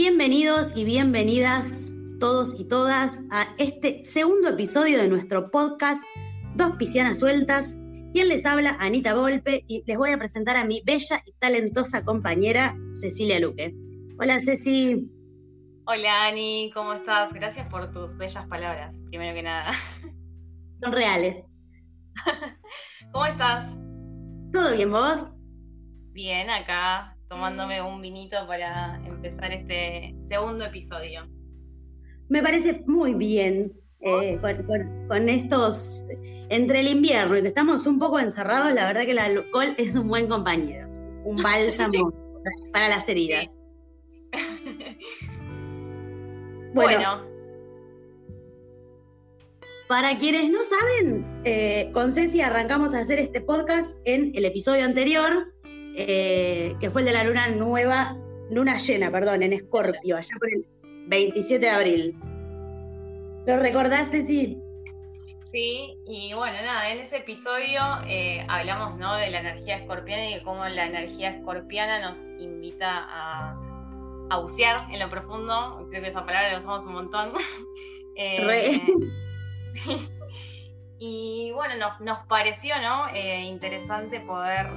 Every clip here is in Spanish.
Bienvenidos y bienvenidas todos y todas a este segundo episodio de nuestro podcast Dos Piscianas Sueltas. Quien les habla, Anita Volpe, y les voy a presentar a mi bella y talentosa compañera Cecilia Luque. Hola Ceci. Hola Ani, ¿cómo estás? Gracias por tus bellas palabras, primero que nada. Son reales. ¿Cómo estás? ¿Todo bien vos? Bien, acá tomándome un vinito para empezar este segundo episodio. Me parece muy bien eh, con, estos, entre el invierno y que estamos un poco encerrados, la verdad que el alcohol es un buen compañero, un bálsamo para las heridas. bueno. Para quienes no saben, eh, con Ceci arrancamos a hacer este podcast en el episodio anterior, eh, que fue el de la luna nueva, luna llena, perdón, en Escorpio, allá por el 27 de abril. ¿Lo recordaste, sí? Sí, y bueno, nada, en ese episodio eh, hablamos ¿no? de la energía escorpiana y de cómo la energía escorpiana nos invita a, a bucear en lo profundo. Creo que esa palabra la usamos un montón. eh, sí. Y bueno, nos, nos pareció ¿no? Eh, interesante poder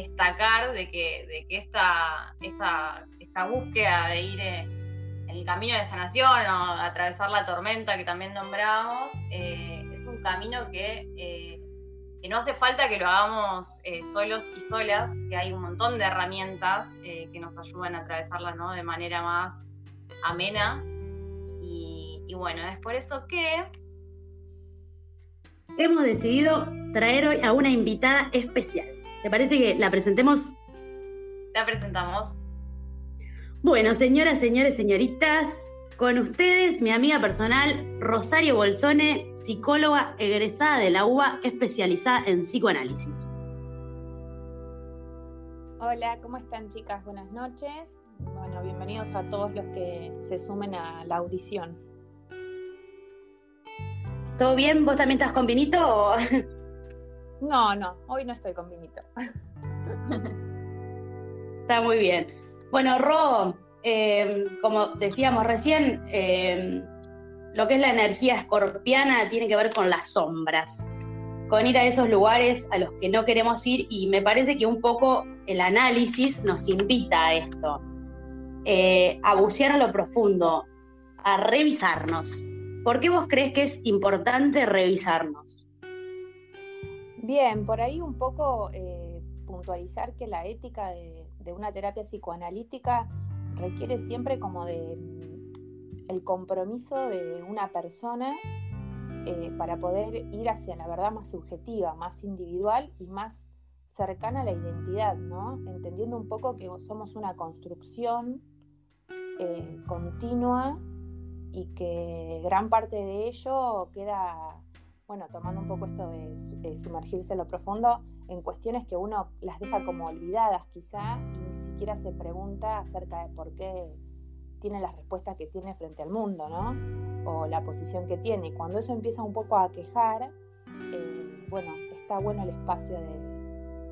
destacar de que, de que esta, esta, búsqueda de ir eh, en el camino de sanación o atravesar la tormenta que también nombramos, eh, es un camino que, eh, que, no hace falta que lo hagamos solos y solas, que hay un montón de herramientas que nos ayudan a atravesarla ¿no? de manera más amena. Y bueno, es por eso que hemos decidido traer hoy a una invitada especial. ¿Te parece que la presentemos? La presentamos. Bueno, señoras, señores, señoritas, con ustedes mi amiga personal Rosario Bolsone, psicóloga egresada de la UBA especializada en psicoanálisis. Hola, ¿cómo están chicas? Buenas noches. Bueno, bienvenidos a todos los que se sumen a la audición. ¿Todo bien? ¿Vos también estás con vinito? No, no, hoy no estoy con vinito. Está muy bien. Bueno, Ro, em, como decíamos recién, em, lo que es la energía escorpiana tiene que ver con las sombras, con ir a esos lugares a los que no queremos ir y me parece que un poco el análisis nos invita a esto, eh, a bucear a lo profundo, a revisarnos. ¿Por qué vos crees que es importante revisarnos? Bien, por ahí un poco eh, puntualizar que la ética de, una terapia psicoanalítica requiere siempre como de mm, el compromiso de una persona eh, para poder ir hacia la verdad más subjetiva, más individual y más cercana a la identidad, ¿no? Entendiendo un poco que somos una construcción eh, continua y que gran parte de ello queda bueno, tomando un poco esto de sumergirse en lo profundo, en cuestiones que uno las deja como olvidadas quizá y ni siquiera se pregunta acerca de por qué tiene las respuestas que tiene frente al mundo, ¿no? O la posición que tiene. Cuando eso empieza un poco a quejar, eh, bueno, está bueno el espacio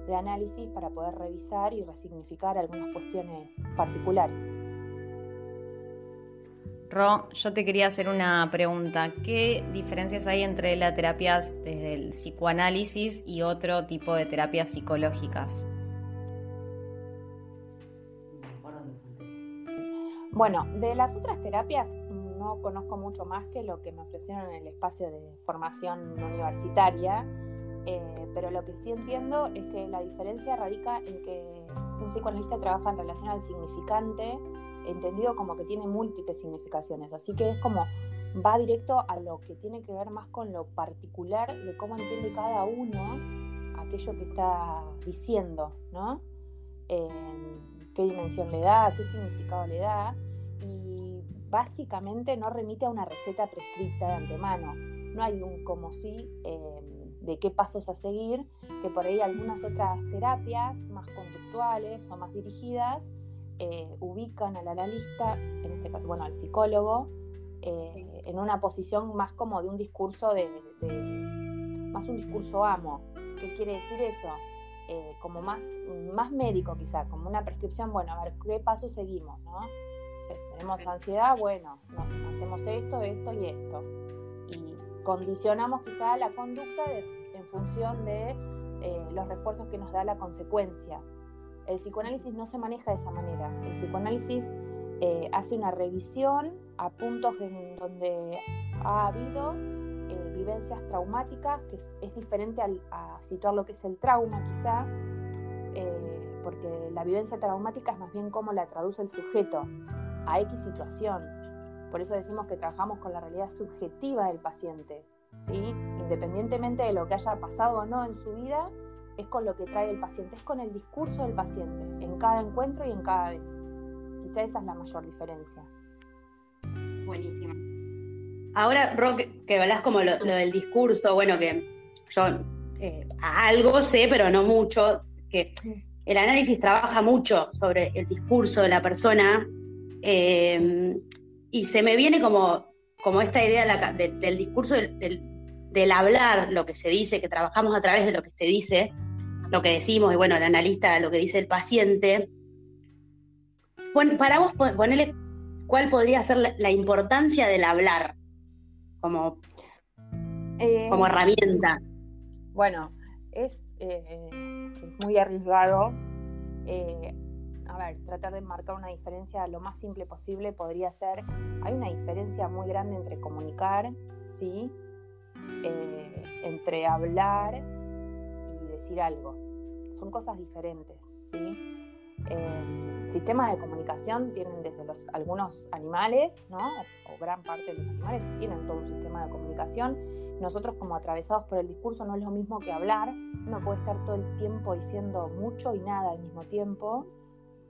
de análisis para poder revisar y resignificar algunas cuestiones particulares. Ro, yo te quería hacer una pregunta. ¿Qué diferencias hay entre la terapia desde el psicoanálisis y otro tipo de terapias psicológicas? Bueno, de las otras terapias no conozco mucho más que lo que me ofrecieron en el espacio de formación universitaria, eh, pero lo que sí entiendo es que la diferencia radica en que un psicoanalista trabaja en relación al significante entendido como que tiene múltiples significaciones, así que es como va directo a lo que tiene que ver más con lo particular de cómo entiende cada uno aquello que está diciendo, ¿no? Em, qué dimensión le da, qué significado le da, y básicamente no remite a una receta prescripta de antemano. No hay un como si em, de qué pasos a seguir, que por ahí algunas otras terapias más conductuales o más dirigidas eh, ubican al analista, en este caso, bueno, al psicólogo, eh, en una posición más como de un discurso de, más un discurso amo. ¿Qué quiere decir eso? eh, como más, más médico quizá, como una prescripción, bueno, a ver, ¿qué paso seguimos? ¿no? tenemos ansiedad, bueno, hacemos esto, esto y esto. Y condicionamos quizá la conducta en función de los refuerzos que nos da la consecuencia. El psicoanálisis no se maneja de esa manera. El psicoanálisis eh, hace una revisión a puntos en donde ha habido eh, vivencias traumáticas, que es, diferente a situar lo que es el trauma quizá, eh, porque la vivencia traumática es más bien cómo la traduce el sujeto a X situación. Por eso decimos que trabajamos con la realidad subjetiva del paciente. ¿sí? Independientemente de lo que haya pasado o no en su vida, es con lo que trae el paciente, es con el discurso del paciente, en cada encuentro y en cada vez. Quizá esa es la mayor diferencia. Buenísimo. Ahora, Roque, que hablas como lo, del discurso, bueno, que yo eh, algo sé, pero no mucho, que el análisis trabaja mucho sobre el discurso de la persona eh, y se me viene como, como esta idea del discurso, del, hablar, lo que se dice, que trabajamos a través de lo que se dice, lo que decimos, y bueno, el analista lo que dice el paciente. Para vos, ponele cuál podría ser la, importancia del hablar como, eh, como herramienta. Bueno, es, eh, es muy arriesgado. Eh, a ver, tratar de marcar una diferencia lo más simple posible podría ser, hay una diferencia muy grande entre comunicar, ¿sí? entre hablar y decir algo. Son cosas diferentes, ¿sí? Eh, sistemas de comunicación tienen desde los, algunos animales, ¿no? o gran parte de los animales tienen todo un sistema de comunicación. Nosotros como atravesados por el discurso no es lo mismo que hablar, uno puede estar todo el tiempo diciendo mucho y nada al mismo tiempo.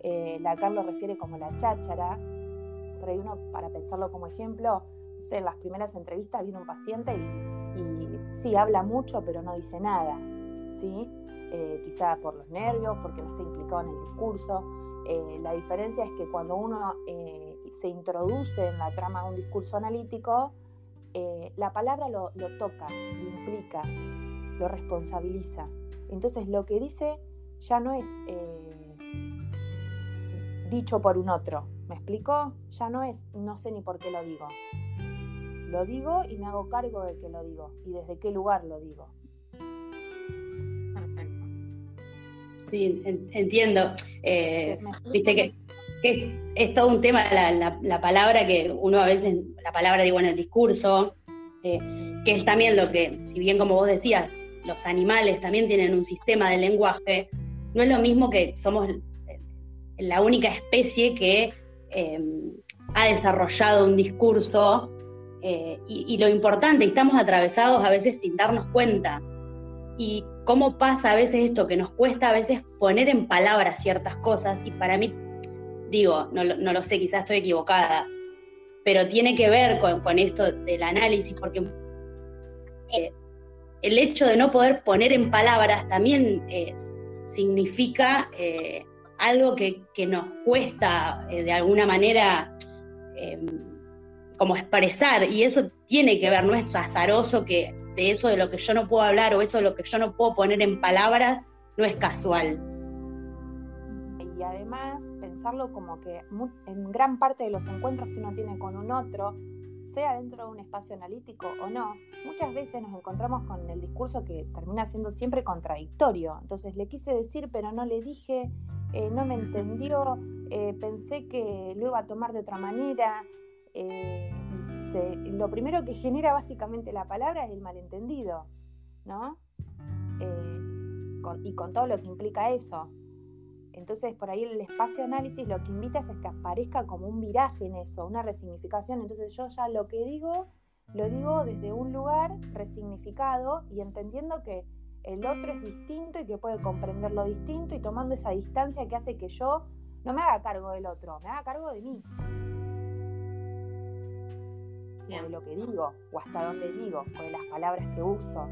Eh, Lacan lo refiere como la cháchara, ahí uno para pensarlo como ejemplo, en las primeras entrevistas viene un paciente y, y sí, habla mucho pero no dice nada, ¿sí? Eh, quizá por los nervios, porque no está implicado en el discurso. Eh, la diferencia es que cuando uno eh, se introduce en la trama de un discurso analítico, la palabra lo, toca, lo implica, lo responsabiliza. Entonces lo que dice ya no es dicho por un otro. ¿Me explico? Ya no es no sé ni por qué lo digo. Lo digo y me hago cargo de que lo digo y desde qué lugar lo digo. Sí, entiendo. Eh, viste que, es, todo un tema la, palabra que uno a veces, la palabra digo en el discurso, eh, que es también lo que, si bien como vos decías, los animales también tienen un sistema de lenguaje, no es lo mismo que somos la única especie que eh, ha desarrollado un discurso y, y, lo importante, estamos atravesados a veces sin darnos cuenta. Y cómo pasa a veces esto que nos cuesta a veces poner en palabras ciertas cosas y para mí, digo, no, lo sé, quizás estoy equivocada, pero tiene que ver con, esto del análisis porque eh, el hecho de no poder poner en palabras también eh, significa eh, algo que, nos cuesta de alguna manera como expresar y eso tiene que ver, no es azaroso que de eso de lo que yo no puedo hablar o eso de lo que yo no puedo poner en palabras no es casual. Y además pensarlo como que en gran parte de los encuentros que uno tiene con un otro, sea dentro de un espacio analítico o no, muchas veces nos encontramos con el discurso que termina siendo siempre contradictorio. Entonces le quise decir pero no le dije, eh, no me entendió, eh, pensé que lo iba a tomar de otra manera, eh, y lo primero que genera básicamente la palabra es el malentendido, ¿no? Eh, y con todo lo que implica eso. Entonces, por ahí el espacio análisis lo que invita es que aparezca como un viraje en eso, una resignificación. Entonces, yo ya lo que digo, lo digo desde un lugar resignificado y entendiendo que el otro es distinto y que puede comprender lo distinto y tomando esa distancia que hace que yo no me haga cargo del otro, me haga cargo de mí de lo que digo, o hasta dónde digo, o de las palabras que uso.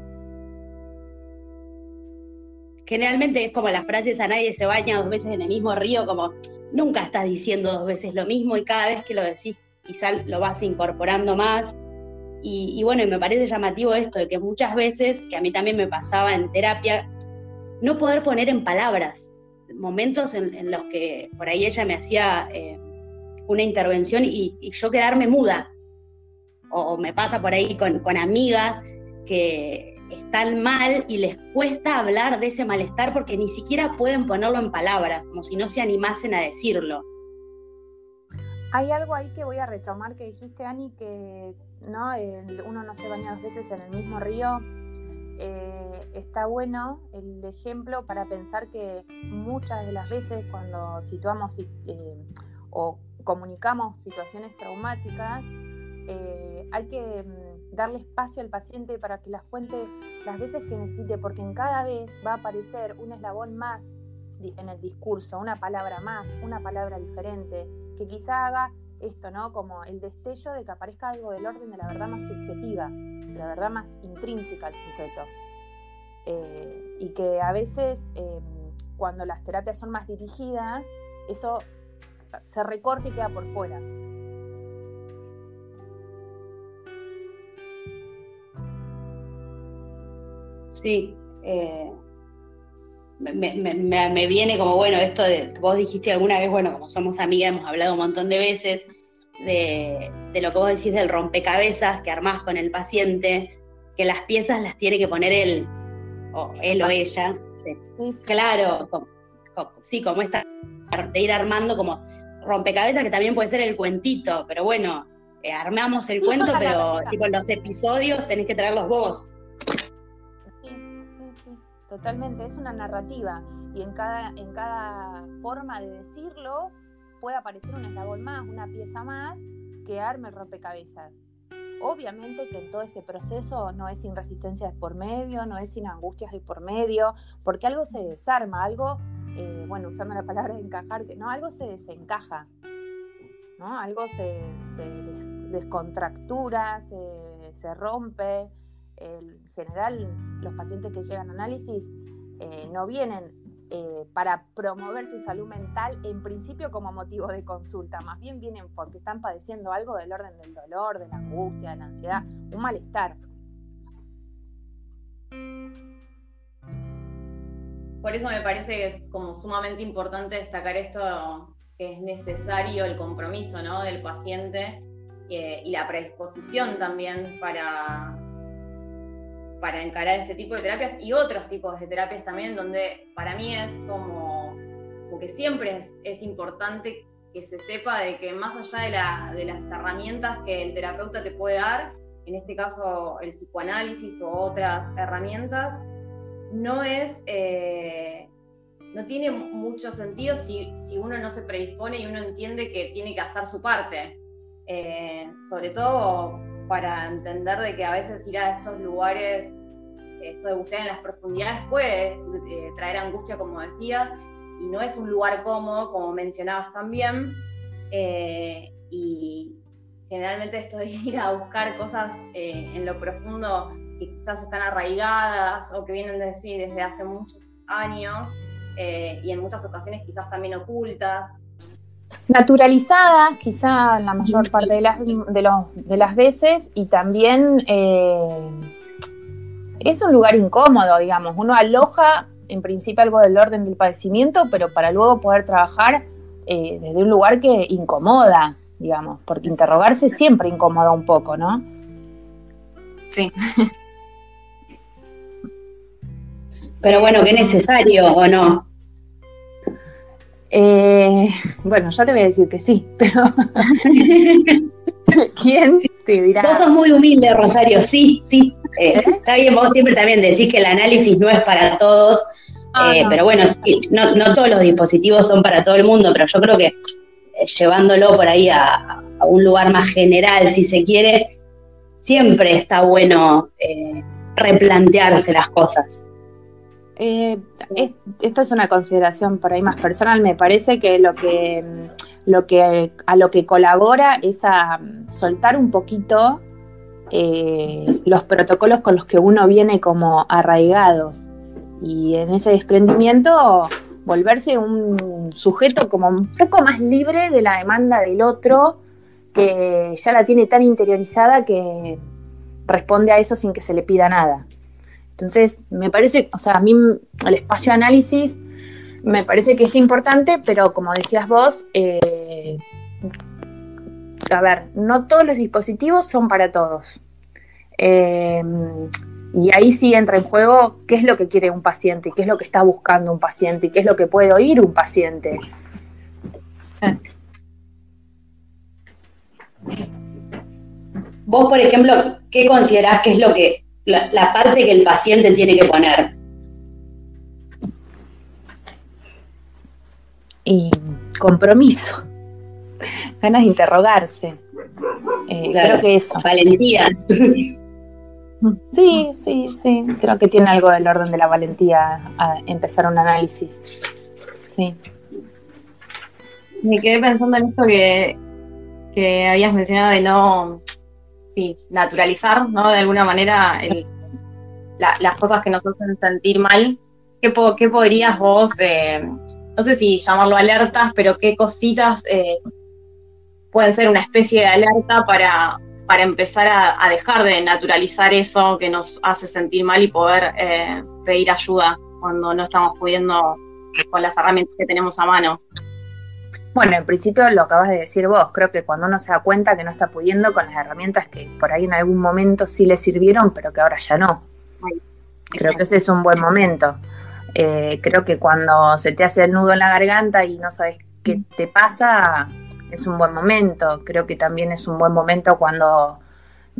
Generalmente es como las frases a nadie se baña dos veces en el mismo río, como nunca estás diciendo dos veces lo mismo y cada vez que lo decís quizás lo vas incorporando más. Y, y bueno, y me parece llamativo esto de que muchas veces, que a mí también me pasaba en terapia, no poder poner en palabras, momentos en, los que por ahí ella me hacía eh, una intervención y, yo quedarme muda. O, me pasa por ahí con, con amigas que están mal y les cuesta hablar de ese malestar porque ni siquiera pueden ponerlo en palabras, como si no se animasen a decirlo. Hay algo ahí que voy a retomar que dijiste, Ani, que ¿no? uno no se baña dos veces en el mismo río. Eh, está bueno el ejemplo para pensar que muchas de las veces cuando situamos eh, o comunicamos situaciones traumáticas, eh, hay que mm, darle espacio al paciente para que las cuente las veces que necesite, porque en cada vez va a aparecer un eslabón más en el discurso, una palabra más, una palabra diferente, que quizá haga esto, ¿no? Como el destello de que aparezca algo del orden de la verdad más subjetiva, la verdad más intrínseca al sujeto. Eh, y que a veces, em, cuando las terapias son más dirigidas, eso se recorta y queda por fuera. Sí, eh, me, viene como, bueno, esto de que vos dijiste alguna vez, bueno, como somos amigas, hemos hablado un montón de veces de, lo que vos decís del rompecabezas que armás con el paciente, que las piezas las tiene que poner él, o él o ella. Claro, sí, como esta, de ir armando como rompecabezas que también puede ser el cuentito, pero bueno, eh, armamos el cuento, pero tipo los episodios tenés que traerlos vos. Totalmente, es una narrativa y en cada, en cada forma de decirlo puede aparecer un eslabón más, una pieza más que arme el rompecabezas. Obviamente que en todo ese proceso no es sin resistencia de por medio, no es sin angustias de por medio, porque algo se desarma, algo, eh, bueno, usando la palabra de encajar, no, algo se desencaja, ¿no? Algo se, descontractura, se, se rompe, en general los pacientes que llegan a análisis eh, no vienen eh, para promover su salud mental en principio como motivo de consulta, más bien vienen porque están padeciendo algo del orden del dolor, de la angustia, de la ansiedad, un malestar. Por eso me parece que es como sumamente importante destacar esto, que es necesario el compromiso del paciente eh, y la predisposición también para, para encarar este tipo de terapias y otros tipos de terapias también, donde para mí es como, que siempre es, importante que se sepa de que más allá de, las herramientas que el terapeuta te puede dar, en este caso el psicoanálisis o otras herramientas, no es, eh, no tiene mucho sentido si, uno no se predispone y uno entiende que tiene que hacer su parte. Eh, sobre todo para entender de que a veces ir a estos lugares, esto de bucear en las profundidades puede eh, traer angustia, como decías, y no es un lugar cómodo, como mencionabas también. Eh, y generalmente esto de ir a buscar cosas eh, en lo profundo que quizás están arraigadas o que vienen de, desde hace muchos años y en muchas ocasiones quizás también ocultas, naturalizadas, quizá la mayor parte de las, de, las veces, y también eh, es un lugar incómodo, digamos. Uno aloja en principio algo del orden del padecimiento, pero para luego poder trabajar eh, desde un lugar que incomoda, digamos, porque interrogarse siempre incomoda un poco, ¿no? Sí. Pero bueno, qué necesario o no. Eh, bueno, ya te voy a decir que sí, pero ¿quién te dirá? Vos sos muy humilde, Rosario, sí, sí. Eh, ¿Eh? Está bien, vos siempre también decís que el análisis no es para todos, ah, pero bueno, sí, no, todos los dispositivos son para todo el mundo, pero yo creo que llevándolo por ahí a, un lugar más general, si se quiere, siempre está bueno replantearse las cosas. Eh, esta es una consideración por ahí más personal. Me parece que lo que, lo que a lo que colabora es a mm, soltar un poquito eh, los protocolos con los que uno viene como arraigados y en ese desprendimiento volverse un sujeto como un poco más libre de la demanda del otro que ya la tiene tan interiorizada que responde a eso sin que se le pida nada. Entonces, me parece, o sea, a mí el espacio de análisis me parece que es importante, pero como decías vos, eh, a ver, no todos los dispositivos son para todos. Eh, y ahí sí entra en juego qué es lo que quiere un paciente, qué es lo que está buscando un paciente, y qué es lo que puede oír un paciente. Vos, por ejemplo, ¿qué considerás que es lo que la, parte que el paciente tiene que poner? Y compromiso, ganas de interrogarse. Eh, creo que eso. Valentía. Sí, sí, sí. Creo que tiene algo del orden de la valentía a empezar un análisis. Sí. Me quedé pensando en esto que, que habías mencionado de no sí, naturalizar, ¿no? De alguna manera las cosas que nos hacen sentir mal. ¿Qué, podrías vos, eh, no sé si llamarlo alertas, pero qué cositas eh, pueden ser una especie de alerta para, para empezar a, dejar de naturalizar eso que nos hace sentir mal y poder eh, pedir ayuda cuando no estamos pudiendo con las herramientas que tenemos a mano? Bueno, en principio lo acabas de decir vos, creo que cuando uno se da cuenta que no está pudiendo con las herramientas que por ahí en algún momento sí le sirvieron, pero que ahora ya no. Creo que ese es un buen momento. Eh, creo que cuando se te hace el nudo en la garganta y no sabes qué te pasa, es un buen momento. Creo que también es un buen momento cuando,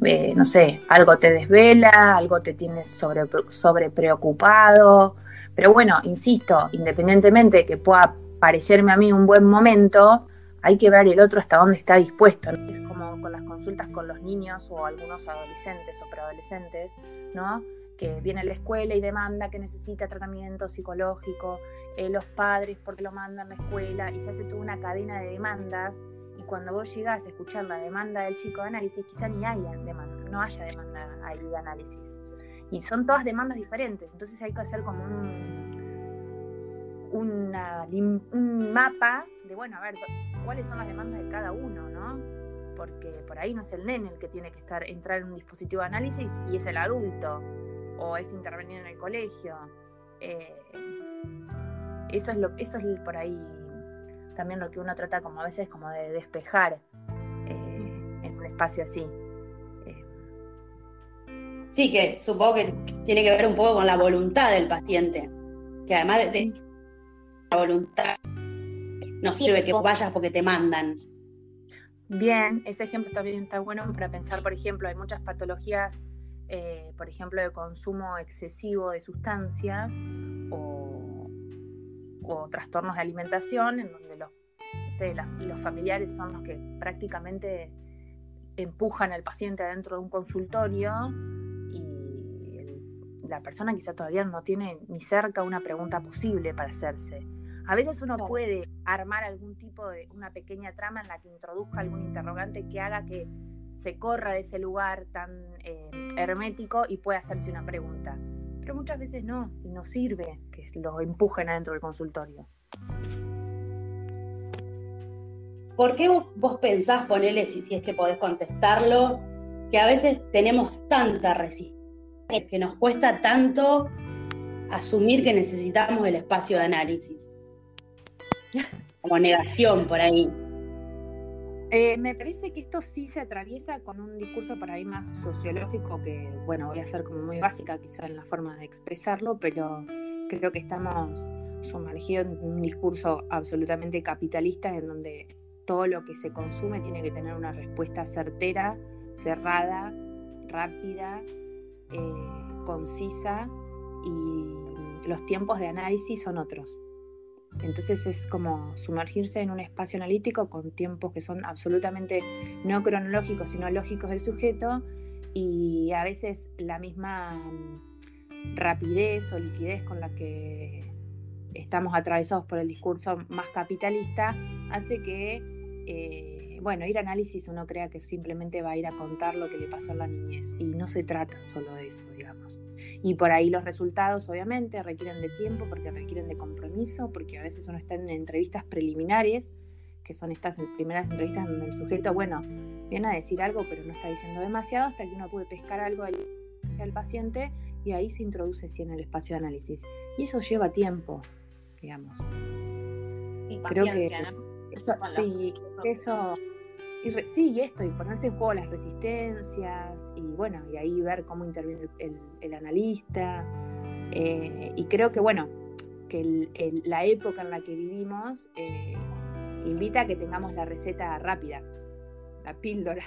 eh, no sé, algo te desvela, algo te tiene sobre, sobre preocupado. Pero bueno, insisto, independientemente de que pueda parecerme a mí un buen momento, hay que ver el otro hasta dónde está dispuesto. Es como con las consultas con los niños o algunos adolescentes o preadolescentes, ¿no? Que viene a la escuela y demanda que necesita tratamiento psicológico, eh, los padres porque lo mandan a la escuela y se hace toda una cadena de demandas y cuando vos llegás a escuchar la demanda del chico de análisis, quizá ni haya demanda, no haya demanda ahí de análisis. Y son todas demandas diferentes, entonces hay que hacer como un, un mapa de, bueno, a ver, cuáles son las demandas de cada uno, ¿no? Porque por ahí no es el nene el que tiene que estar, entrar en un dispositivo de análisis y es el adulto, o es intervenir en el colegio. Eh, eso es lo eso es por ahí también lo que uno trata como a veces como de despejar eh, en un espacio así. Sí, que supongo que tiene que ver un poco con la voluntad del paciente, que además de, voluntad. No sirve que vayas porque te mandan. Bien, ese ejemplo también está bueno para pensar, por ejemplo, hay muchas patologías, eh, por ejemplo, de consumo excesivo de sustancias o, trastornos de alimentación, en donde los, los familiares son los que prácticamente empujan al paciente adentro de un consultorio y la persona quizá todavía no tiene ni cerca una pregunta posible para hacerse. A veces uno puede armar algún tipo de una pequeña trama en la que introduzca algún interrogante que haga que se corra de ese lugar tan eh, hermético y pueda hacerse una pregunta. Pero muchas veces no, y no sirve que lo empujen adentro del consultorio. ¿Por qué vos, pensás, ponele, si, si es que podés contestarlo, que a veces tenemos tanta resistencia, que nos cuesta tanto asumir que necesitamos el espacio de análisis? Como negación por ahí. Eh, me parece que esto sí se atraviesa con un discurso por ahí más sociológico que, bueno, voy a ser como muy básica quizá en la forma de expresarlo, pero creo que estamos sumergidos en un discurso absolutamente capitalista en donde todo lo que se consume tiene que tener una respuesta certera, cerrada, rápida, eh, concisa y los tiempos de análisis son otros. Entonces es como sumergirse en un espacio analítico con tiempos que son absolutamente no cronológicos, sino lógicos del sujeto y a veces la misma mm, rapidez o liquidez con la que estamos atravesados por el discurso más capitalista hace que, eh, bueno, ir a análisis uno crea que simplemente va a ir a contar lo que le pasó a la niñez y no se trata solo de eso, digamos. Y por ahí los resultados, obviamente, requieren de tiempo, porque requieren de compromiso, porque a veces uno está en entrevistas preliminares, que son estas primeras entrevistas donde el sujeto, bueno, viene a decir algo, pero no está diciendo demasiado, hasta que uno puede pescar algo del paciente y ahí se introduce sí en el espacio de análisis. Y eso lleva tiempo, digamos. Y Creo que ¿no? Eso- sí, eso. Y re- sí, y esto, y ponerse en juego las resistencias, y bueno, y ahí ver cómo interviene el, analista. eh, y creo que, bueno, que el- el- la época en la que vivimos eh, invita a que tengamos la receta rápida, la píldora.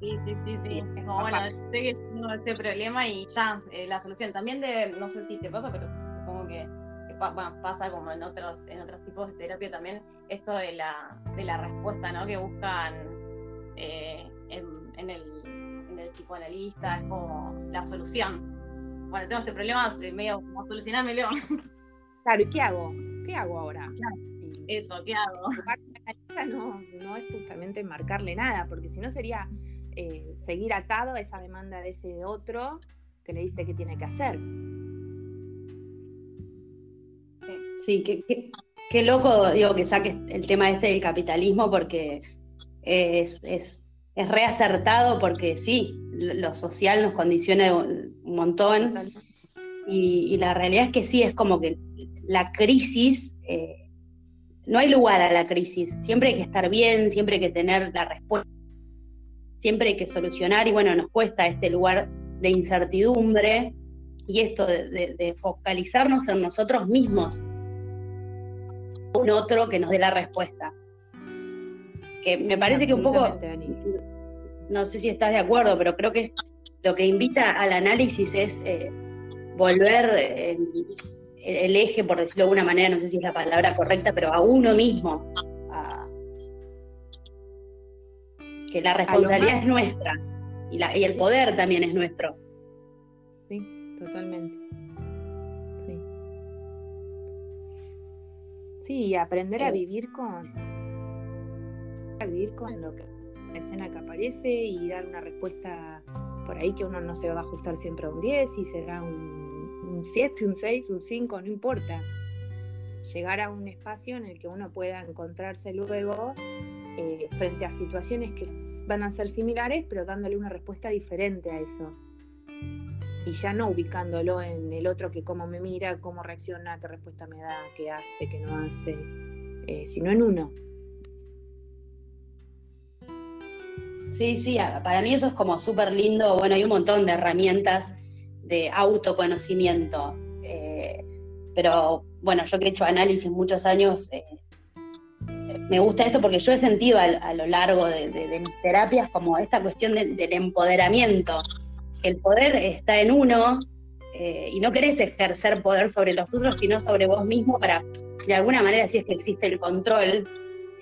Sí, sí, sí, sí. Es como, bueno, sé que tengo este problema y ya, eh, la solución. También de, no sé si te pasa, pero supongo que, bueno, pasa como en otros, en otros tipos de terapia también, esto de la, de la respuesta, ¿no? Que buscan eh, en, en el, en el psicoanalista, es como la solución. Bueno, tengo este problema, eh, medio como solucionámelo. Claro, ¿y qué hago? ¿Qué hago ahora? Eso, ¿qué hago? no, no es justamente marcarle nada, porque si no sería eh, seguir atado a esa demanda de ese otro que le dice qué tiene que hacer. Sí, qué, qué- loco, digo, que saques el tema este del capitalismo porque es, es, es reacertado porque sí, lo social nos condiciona un montón. Y, la realidad es que sí, es como que la crisis, eh, no hay lugar a la crisis, siempre hay que estar bien, siempre hay que tener la respuesta, siempre hay que solucionar. Y bueno, nos cuesta este lugar de incertidumbre y esto de focalizarnos en nosotros mismos, un otro que nos dé la respuesta. Que me parece que un poco, Dani. no sé si estás de acuerdo, pero creo que lo que invita al análisis es eh, volver eh, el, eje, por decirlo de alguna manera, no sé si es la palabra correcta, pero a uno mismo. a- que la responsabilidad es nuestra y, la- y el poder también es nuestro. Sí, totalmente. Sí, y aprender a vivir con a vivir con lo que la escena que aparece y dar una respuesta por ahí que uno no se va a ajustar siempre a un 10 y será un, un 7, un 6, un 5, no importa. Llegar a un espacio en el que uno pueda encontrarse luego eh, frente a situaciones que van a ser similares, pero dándole una respuesta diferente a eso y ya no ubicándolo en el otro que cómo me mira, cómo reacciona, qué respuesta me da, qué hace, qué no hace, eh, sino en uno. Sí, sí, para mí eso es como súper lindo. Bueno, hay un montón de herramientas de autoconocimiento. eh, pero bueno, yo que he hecho análisis muchos años, eh, me gusta esto porque yo he sentido a, lo largo de, mis terapias como esta cuestión de- del empoderamiento. El poder está en uno eh, y no querés ejercer poder sobre los otros, sino sobre vos mismo para, de alguna manera, si es que existe el control,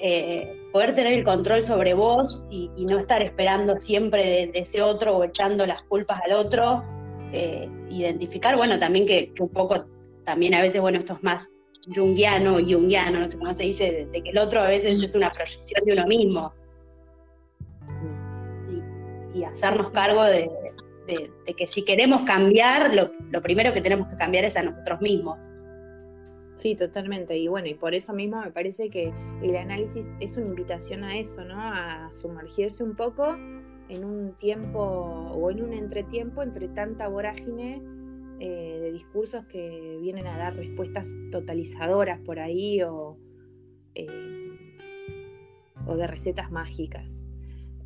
eh, poder tener el control sobre vos y, y no estar esperando siempre de, de ese otro o echando las culpas al otro. eh, identificar, bueno, también que, que un poco, también a veces, bueno, esto es más junguiano, junguiano, no sé cómo se dice, de, de que el otro a veces es una proyección de uno mismo. Y, y hacernos cargo de, de- que si queremos cambiar, lo, lo primero que tenemos que cambiar es a nosotros mismos. Sí, totalmente. Y bueno, y por eso mismo me parece que el análisis es una invitación a eso, ¿no? A sumergirse un poco en un tiempo o en un entretiempo entre tanta vorágine eh, de discursos que vienen a dar respuestas totalizadoras por ahí o, eh, o de recetas mágicas.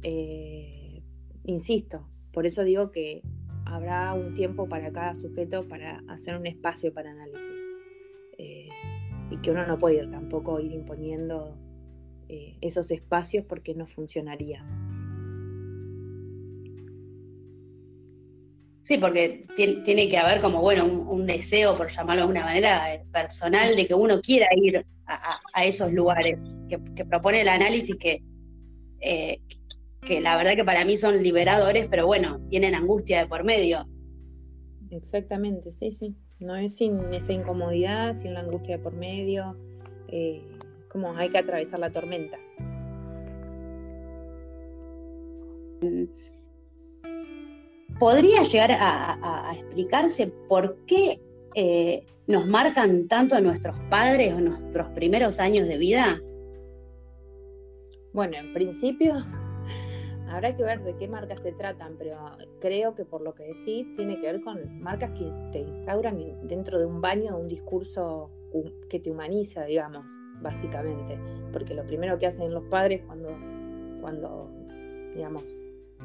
Eh, insisto, por eso digo que habrá un tiempo para cada sujeto para hacer un espacio para análisis. Eh, y que uno no puede ir tampoco ir imponiendo eh, esos espacios porque no funcionaría. Sí, porque ti- tiene que haber como, bueno, un, deseo, por llamarlo de alguna manera, eh, personal, de que uno quiera ir a, esos lugares que, propone el análisis que, que la verdad que para mí son liberadores, pero bueno, tienen angustia de por medio. Exactamente, sí, sí. No es sin esa incomodidad, sin la angustia de por medio. eh, como hay que atravesar la tormenta. ¿Podría llegar a, a- a explicarse por qué eh, nos marcan tanto nuestros padres o nuestros primeros años de vida? Bueno, en principio habrá que ver de qué marcas se tratan, pero creo que por lo que decís tiene que ver con marcas que te instauran dentro de un baño un discurso que te humaniza, digamos, básicamente. Porque lo primero que hacen los padres cuando, cuando digamos,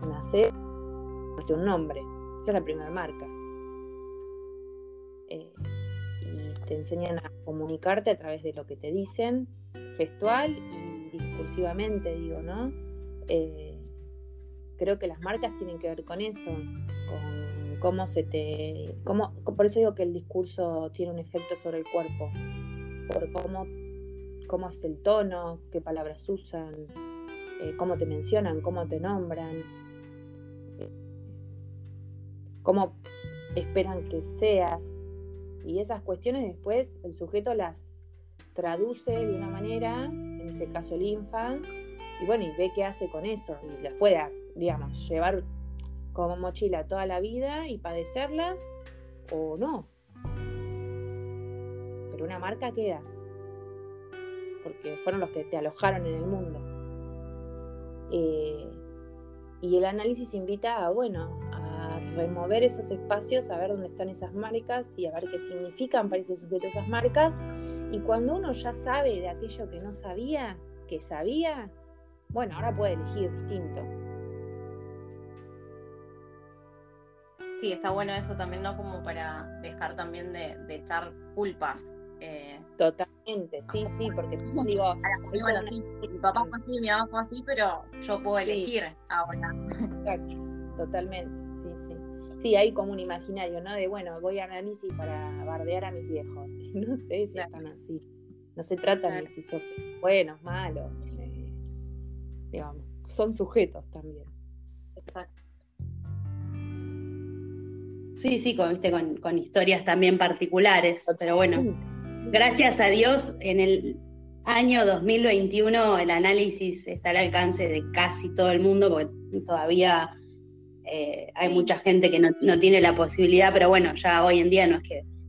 nace, un nombre. Esa es la primera marca. Eh, y te enseñan a comunicarte a través de lo que te dicen, gestual y discursivamente, digo, ¿no? Eh, creo que las marcas tienen que ver con eso, con cómo se te... Cómo, por eso digo que el discurso tiene un efecto sobre el cuerpo, por cómo, cómo es el tono, qué palabras usan, eh, cómo te mencionan, cómo te nombran, eh, cómo esperan que seas. Y esas cuestiones después el sujeto las traduce de una manera, en ese caso el infans, y bueno, y ve qué hace con eso, y las puede, digamos, llevar como mochila toda la vida y padecerlas, o no. Pero una marca queda, porque fueron los que te alojaron en el mundo. Eh, y el análisis invita a, bueno, a remover esos espacios, a ver dónde están esas marcas y a ver qué significan para ese sujeto esas marcas. Y cuando uno ya sabe de aquello que no sabía, que sabía, bueno, ahora puede elegir distinto. Sí, está bueno eso también, ¿no? Como para dejar también de, echar culpas. Eh. Totalmente, sí, sí, porque digo. Bueno, sí, mi papá fue así, mi mamá fue así, pero yo puedo elegir ahora. Exacto, totalmente, sí, sí. Sí, hay como un imaginario, ¿no? De bueno, voy a análisis para bardear a mis viejos. No sé si están así. No se trata de si son buenos, malos digamos, son sujetos también. Exacto. Sí, sí, con, ¿viste? Con, historias también particulares, pero bueno, gracias a Dios en el año 2021 el análisis está al alcance de casi todo el mundo, porque todavía eh, hay mucha gente que no, tiene la posibilidad, pero bueno, ya hoy en día no es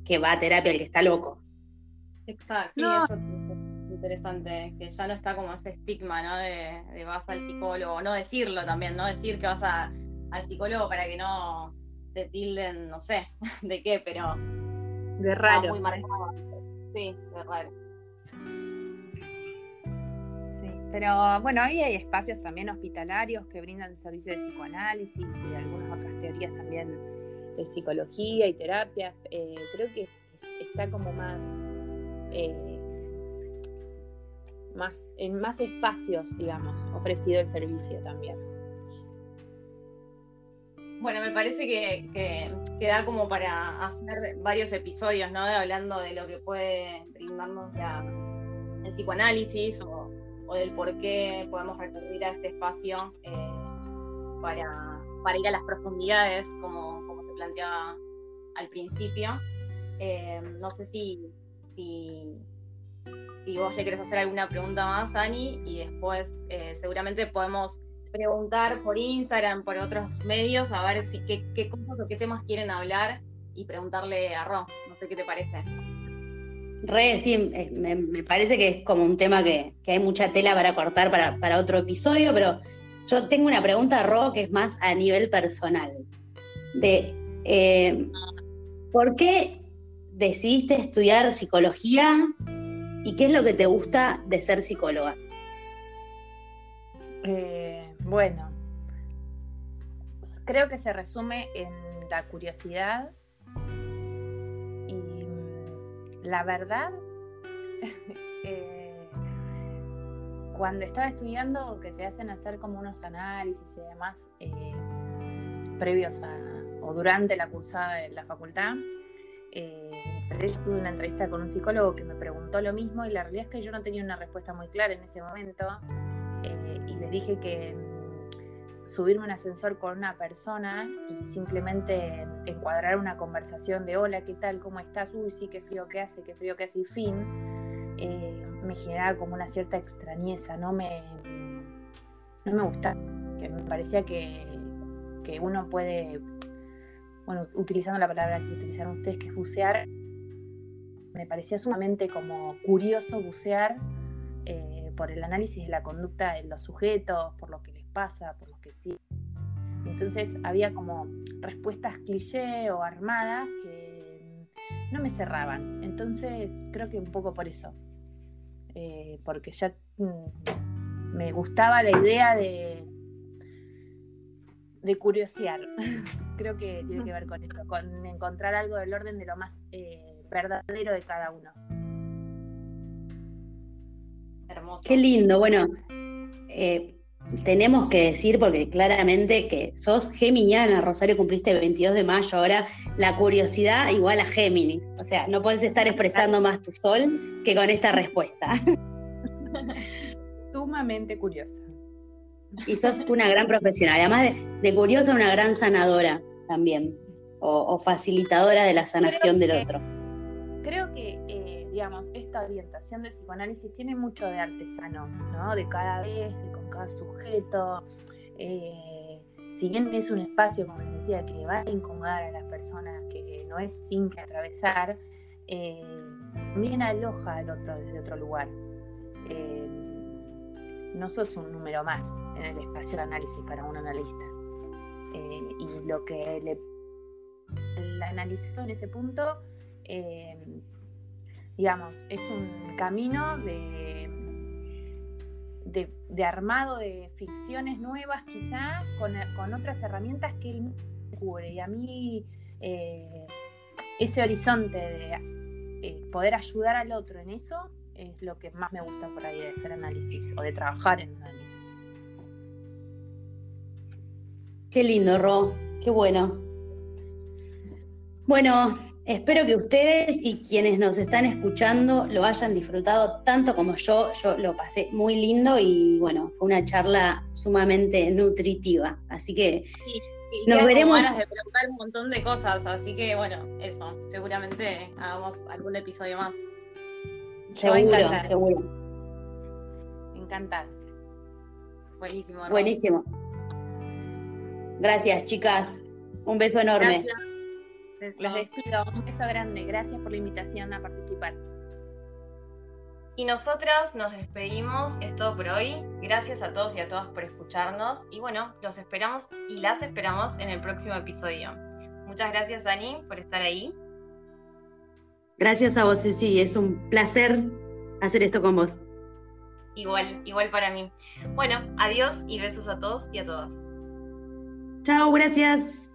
que, va a terapia el que está loco. Exacto, sí, eso interesante, que ya no está como ese estigma, ¿no? De, vas al psicólogo, no decirlo también, no decir que vas al psicólogo para que no te tilden, no sé, de qué, pero... De raro. Muy marcado. Sí, de raro. Sí, pero bueno, ahí hay espacios también hospitalarios que brindan servicios de psicoanálisis y algunas otras teorías también de psicología y terapia. Eh, creo que está como más... Eh, más, en más espacios, digamos, ofrecido el servicio también. Bueno, me parece que, que, da como para hacer varios episodios, ¿no? Hablando de lo que puede brindarnos el psicoanálisis o, del por qué podemos recurrir a este espacio eh, para, ir a las profundidades, como, como se planteaba al principio. Eh, no sé si si vos le querés hacer alguna pregunta más, Ani, y después eh, seguramente podemos preguntar por Instagram, por otros medios, a ver si qué, cosas o qué temas quieren hablar y preguntarle a Ro. No sé qué te parece. Re, sí, eh, me, parece que es como un tema que, hay mucha tela para cortar para, otro episodio, pero yo tengo una pregunta, Ro, que es más a nivel personal. De eh, ¿por qué decidiste estudiar psicología ¿Y qué es lo que te gusta de ser psicóloga? Eh, bueno, creo que se resume en la curiosidad y mm, la verdad, eh, cuando estaba estudiando, que te hacen hacer como unos análisis y demás eh, previos a, o durante la cursada de la facultad, tuve una entrevista con un psicólogo que me preguntó lo mismo y la realidad es que yo no tenía una respuesta muy clara en ese momento eh, y le dije que mm, subirme un ascensor con una persona y simplemente encuadrar una conversación de hola, ¿qué tal? ¿Cómo estás? Uy, sí, qué frío que hace, qué frío que hace y fin, eh, me generaba como una cierta extrañeza, no me, no me gustaba, me parecía que, que uno puede bueno, utilizando la palabra que utilizaron ustedes, que es bucear, me parecía sumamente como curioso bucear eh, por el análisis de la conducta de los sujetos, por lo que les pasa, por los que sí. Entonces había como respuestas cliché o armadas que no me cerraban. Entonces creo que un poco por eso. Eh, porque ya mm, me gustaba la idea de, de curiosear. creo que tiene que ver con eso, con encontrar algo del orden de lo más eh, verdadero de cada uno. Hermoso. Qué lindo. Bueno, eh, tenemos que decir, porque claramente que sos geminiana, Rosario, cumpliste el 22 de mayo, ahora la curiosidad igual a Géminis. O sea, no puedes estar expresando más tu sol que con esta respuesta. Sumamente curiosa. Y sos una gran profesional, además de, curiosa, una gran sanadora también, o, facilitadora de la sanación del otro. Creo que, eh, digamos, esta orientación de psicoanálisis tiene mucho de artesano, ¿no? De cada vez, de con cada sujeto. Eh, si bien es un espacio, como les decía, que va a incomodar a las personas, que no es simple atravesar, eh, también aloja al otro desde otro lugar. No sos un número más, en el espacio de análisis para un analista. Eh, y lo que le el analizado en ese punto, eh, digamos, es un camino de, de, armado de ficciones nuevas quizá, con, con, otras herramientas que él cubre. Y a mí eh, ese horizonte de poder ayudar al otro en eso es lo que más me gusta por ahí de hacer análisis o de trabajar en análisis. Qué lindo, Ro, qué bueno. Bueno, espero que ustedes y quienes nos están escuchando lo hayan disfrutado tanto como yo. Yo lo pasé muy lindo y bueno, fue una charla sumamente nutritiva. Así que nos veremos. ganas de preguntar un montón de cosas, así que bueno, eso, seguramente hagamos algún episodio más. Seguro, seguro. Me encanta. Buenísimo. Buenísimo. Gracias, chicas. Un beso enorme. Gracias. Los despido. Un beso grande. Gracias por la invitación a participar. Y nosotras nos despedimos, es todo por hoy. Gracias a todos y a todas por escucharnos. Y bueno, los esperamos y las esperamos en el próximo episodio. Muchas gracias, Ani, por estar ahí. Gracias a vos, Ceci. Es un placer hacer esto con vos. Igual, igual para mí. Bueno, adiós y besos a todos y a todas. Chao, gracias.